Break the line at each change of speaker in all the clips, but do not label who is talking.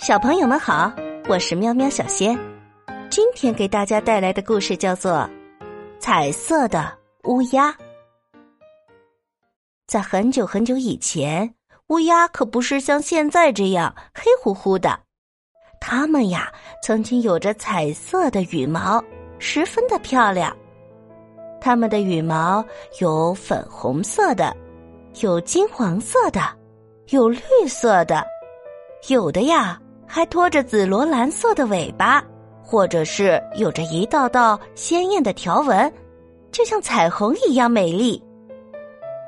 小朋友们好，我是喵喵小仙。今天给大家带来的故事叫做《彩色的乌鸦》。在很久很久以前，乌鸦可不是像现在这样黑乎乎的，它们呀曾经有着彩色的羽毛，十分的漂亮。它们的羽毛有粉红色的，有金黄色的，有绿色的。有的呀，还拖着紫罗兰色的尾巴，或者是有着一道道鲜艳的条纹，就像彩虹一样美丽。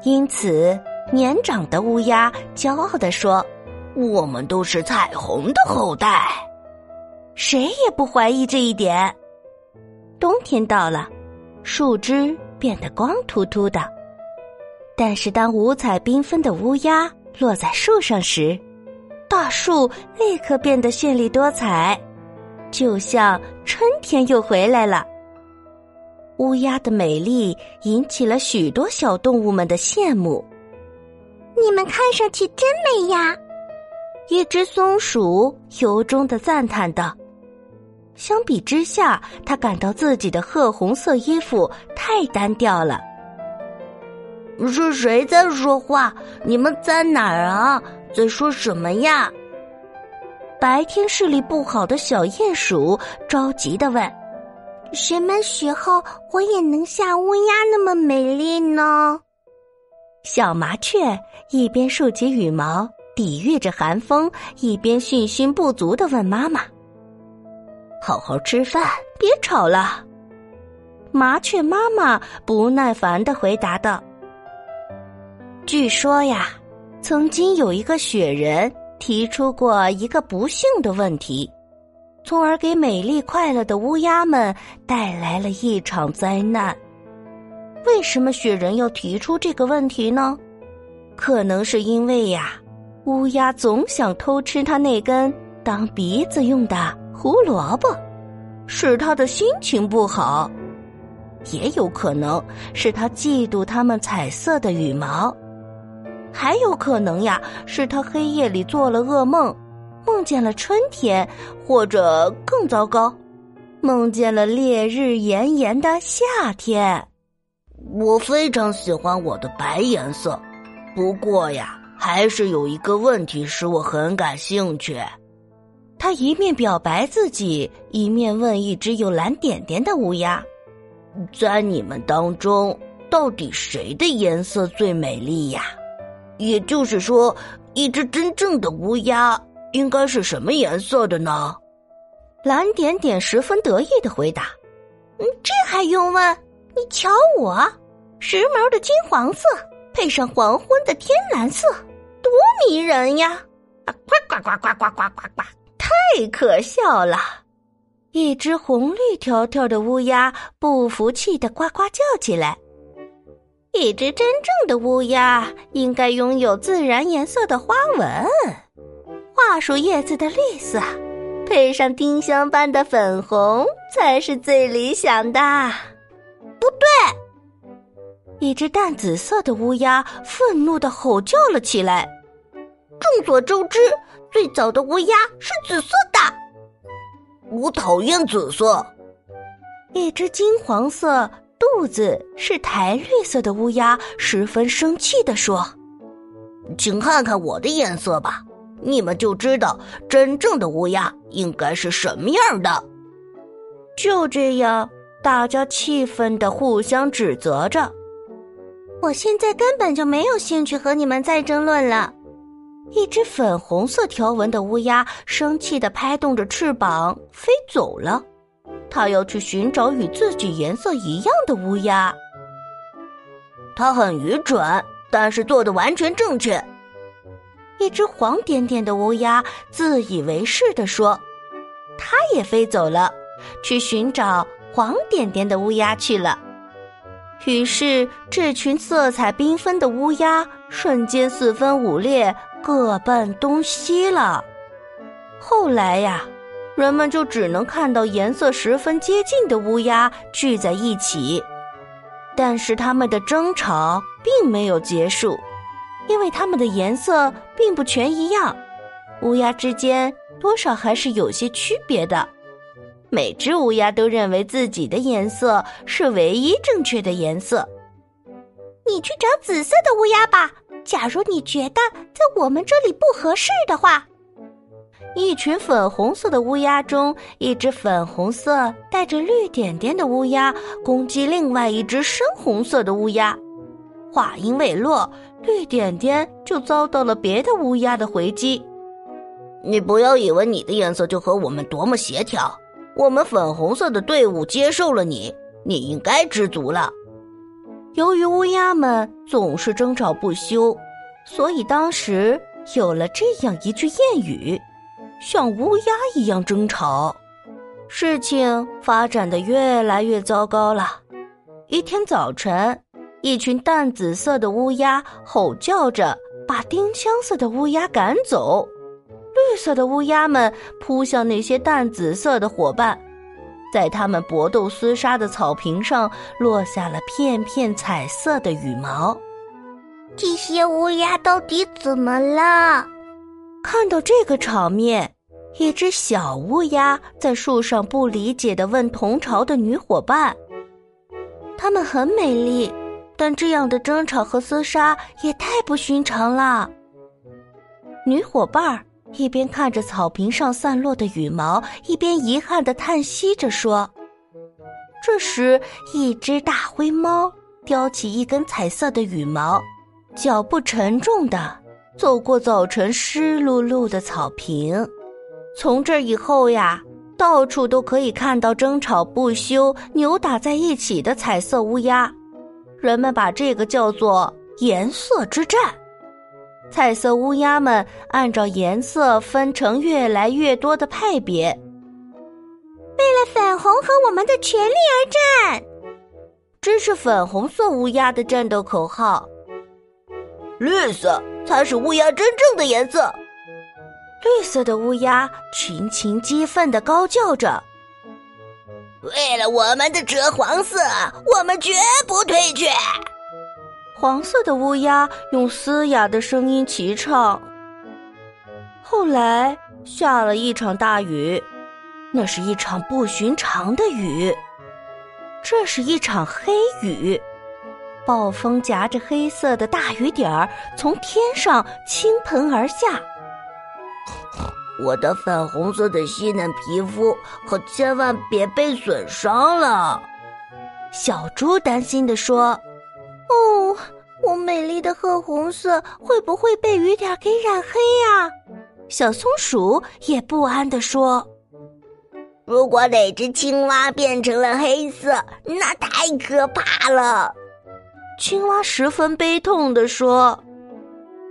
因此，年长的乌鸦骄傲地说：“
我们都是彩虹的后代。”
谁也不怀疑这一点。冬天到了，树枝变得光秃秃的，但是当五彩缤纷的乌鸦落在树上时，大树立刻变得绚丽多彩，就像春天又回来了。乌鸦的美丽引起了许多小动物们的羡慕。
你们看上去真美呀！
一只松鼠由衷的赞叹道。相比之下，他感到自己的褐红色衣服太单调了。
是谁在说话？你们在哪儿啊？在说什么呀？
白天视力不好的小鼹鼠着急的问：“
什么时候我也能像乌鸦那么美丽呢？”
小麻雀一边竖起羽毛抵御着寒风，一边信心不足的问妈妈：“
好好吃饭，
别吵了。”麻雀妈妈不耐烦的回答道：“据说呀。”曾经有一个雪人提出过一个不幸的问题，从而给美丽快乐的乌鸦们带来了一场灾难。为什么雪人要提出这个问题呢？可能是因为呀，乌鸦总想偷吃他那根当鼻子用的胡萝卜，使他的心情不好；也有可能是他嫉妒它们彩色的羽毛。还有可能呀，是他黑夜里做了噩梦，梦见了春天，或者更糟糕，梦见了烈日炎炎的夏天。
我非常喜欢我的白颜色，不过呀，还是有一个问题使我很感兴趣。
他一面表白自己，一面问一只有蓝点点的乌鸦：“
在你们当中，到底谁的颜色最美丽呀？”也就是说，一只真正的乌鸦应该是什么颜色的呢？
蓝点点十分得意的回答：“
嗯，这还用问？你瞧我，时髦的金黄色配上黄昏的天蓝色，多迷人呀！”
啊呱呱呱呱呱呱呱呱，
太可笑了！一只红绿条条的乌鸦不服气的呱呱叫起来。一只真正的乌鸦应该拥有自然颜色的花纹，桦树叶子的绿色，配上丁香般的粉红，才是最理想的。
不对，
一只淡紫色的乌鸦愤怒的吼叫了起来。
众所周知，最早的乌鸦是紫色的。
我讨厌紫色。
一只金黄色。肚子是苔绿色的乌鸦十分生气的说：“
请看看我的颜色吧，你们就知道真正的乌鸦应该是什么样的。”
就这样，大家气愤的互相指责着。
我现在根本就没有兴趣和你们再争论了。
一只粉红色条纹的乌鸦生气的拍动着翅膀飞走了。他要去寻找与自己颜色一样的乌鸦。
他很愚蠢，但是做的完全正确。
一只黄点点的乌鸦自以为是的说：“它也飞走了，去寻找黄点点的乌鸦去了。”于是，这群色彩缤纷的乌鸦瞬间四分五裂，各奔东西了。后来呀。人们就只能看到颜色十分接近的乌鸦聚在一起，但是它们的争吵并没有结束，因为它们的颜色并不全一样。乌鸦之间多少还是有些区别的。每只乌鸦都认为自己的颜色是唯一正确的颜色。
你去找紫色的乌鸦吧。假如你觉得在我们这里不合适的话，
一群粉红色的乌鸦中，一只粉红色带着绿点点的乌鸦攻击另外一只深红色的乌鸦。话音未落，绿点点就遭到了别的乌鸦的回击。
你不要以为你的颜色就和我们多么协调。我们粉红色的队伍接受了你，你应该知足了。
由于乌鸦们总是争吵不休，所以当时有了这样一句谚语：“像乌鸦一样争吵。”事情发展的越来越糟糕了。一天早晨，一群淡紫色的乌鸦吼叫着，把丁香色的乌鸦赶走。绿色的乌鸦们扑向那些淡紫色的伙伴，在他们搏斗厮杀的草坪上落下了片片彩色的羽毛。
这些乌鸦到底怎么了？
看到这个场面，一只小乌鸦在树上不理解的问同巢的女伙伴：“她们很美丽，但这样的争吵和厮杀也太不寻常了。”女伙伴儿。一边看着草坪上散落的羽毛，一边遗憾的叹息着说：“这时，一只大灰猫叼起一根彩色的羽毛，脚步沉重的走过早晨湿漉漉的草坪。从这以后呀，到处都可以看到争吵不休、扭打在一起的彩色乌鸦，人们把这个叫做‘颜色之战’。”彩色乌鸦们按照颜色分成越来越多的派别，
为了粉红和我们的权利而战。
这是粉红色乌鸦的战斗口号。
绿色才是乌鸦真正的颜色。
绿色的乌鸦群情激愤的高叫着：“
为了我们的赭黄色，我们绝不退却。”
黄色的乌鸦用嘶哑的声音齐唱。后来下了一场大雨，那是一场不寻常的雨，这是一场黑雨。暴风夹着黑色的大雨点儿从天上倾盆而下。
我的粉红色的细嫩皮肤可千万别被损伤了，
小猪担心地说。
哦，我美丽的褐红色会不会被雨点给染黑呀？
小松鼠也不安地说：“
如果哪只青蛙变成了黑色，那太可怕了。”
青蛙十分悲痛地说：“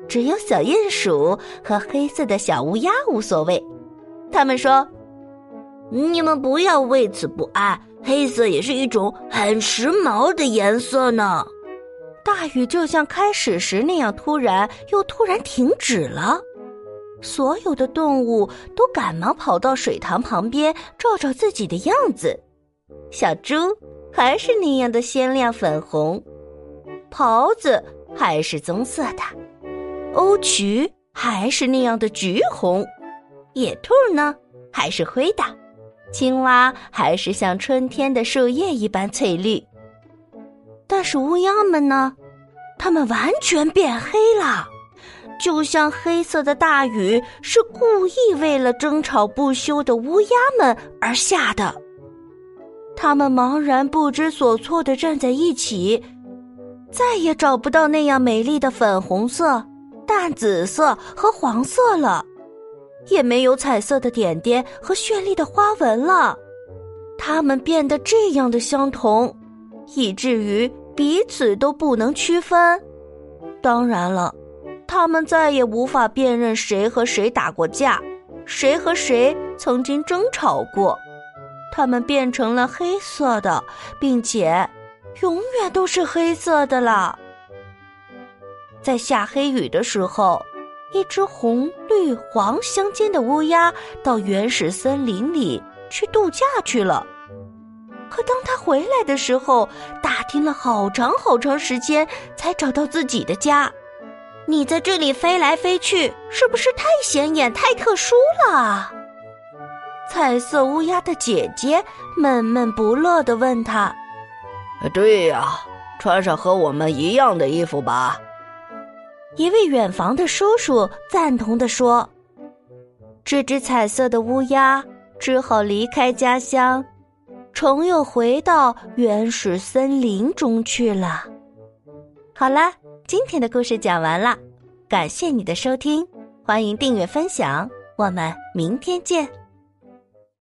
只有小鼹鼠和黑色的小乌鸦无所谓。”他们说：“
你们不要为此不安，黑色也是一种很时髦的颜色呢。”
大雨就像开始时那样突然，又突然停止了。所有的动物都赶忙跑到水塘旁边照照自己的样子。小猪还是那样的鲜亮粉红，袍子还是棕色的，欧菊还是那样的橘红，野兔呢还是灰的，青蛙还是像春天的树叶一般翠绿。但是乌鸦们呢？它们完全变黑了，就像黑色的大雨是故意为了争吵不休的乌鸦们而下的。它们茫然不知所措的站在一起，再也找不到那样美丽的粉红色、淡紫色和黄色了，也没有彩色的点点和绚丽的花纹了。它们变得这样的相同，以至于。彼此都不能区分，当然了，他们再也无法辨认谁和谁打过架，谁和谁曾经争吵过。他们变成了黑色的，并且永远都是黑色的了。在下黑雨的时候，一只红、绿、黄相间的乌鸦到原始森林里去度假去了。可当他回来的时候，打听了好长好长时间，才找到自己的家。你在这里飞来飞去，是不是太显眼、太特殊了？彩色乌鸦的姐姐闷闷不乐的问他：“
对呀，穿上和我们一样的衣服吧。”
一位远房的叔叔赞同的说：“这只彩色的乌鸦只好离开家乡，重又回到原始森林中去了。”好啦，今天的故事讲完了，感谢你的收听，欢迎订阅分享，我们明天见。